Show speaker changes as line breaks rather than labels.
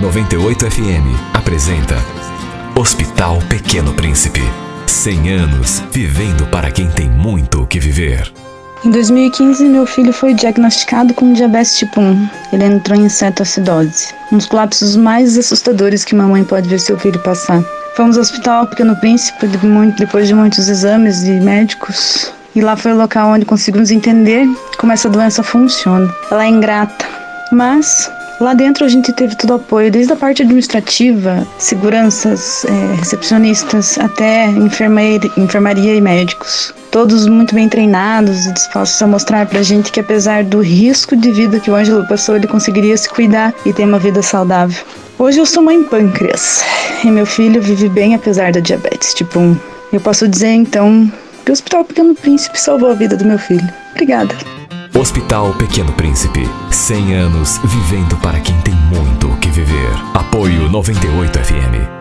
98 FM apresenta Hospital Pequeno Príncipe. 100 anos vivendo para quem tem muito o que viver.
Em 2015, meu filho foi diagnosticado com diabetes tipo 1. Ele entrou em cetoacidose, um dos colapsos mais assustadores que uma mãe pode ver seu filho passar. Fomos ao Hospital Pequeno Príncipe depois de muitos exames e médicos. E lá foi o local onde conseguimos entender como essa doença funciona. Ela é ingrata, mas Lá dentro a gente teve todo o apoio, desde a parte administrativa, seguranças, é, recepcionistas, até enfermaria e médicos. Todos muito bem treinados e dispostos a mostrar pra gente que apesar do risco de vida que o Ângelo passou, ele conseguiria se cuidar e ter uma vida saudável. Hoje eu sou mãe pâncreas e meu filho vive bem apesar da diabetes tipo 1. Eu posso dizer então que o Hospital Pequeno Príncipe salvou a vida do meu filho. Obrigada.
Hospital Pequeno Príncipe. 100 anos vivendo para quem tem muito o que viver. Apoio 98 FM.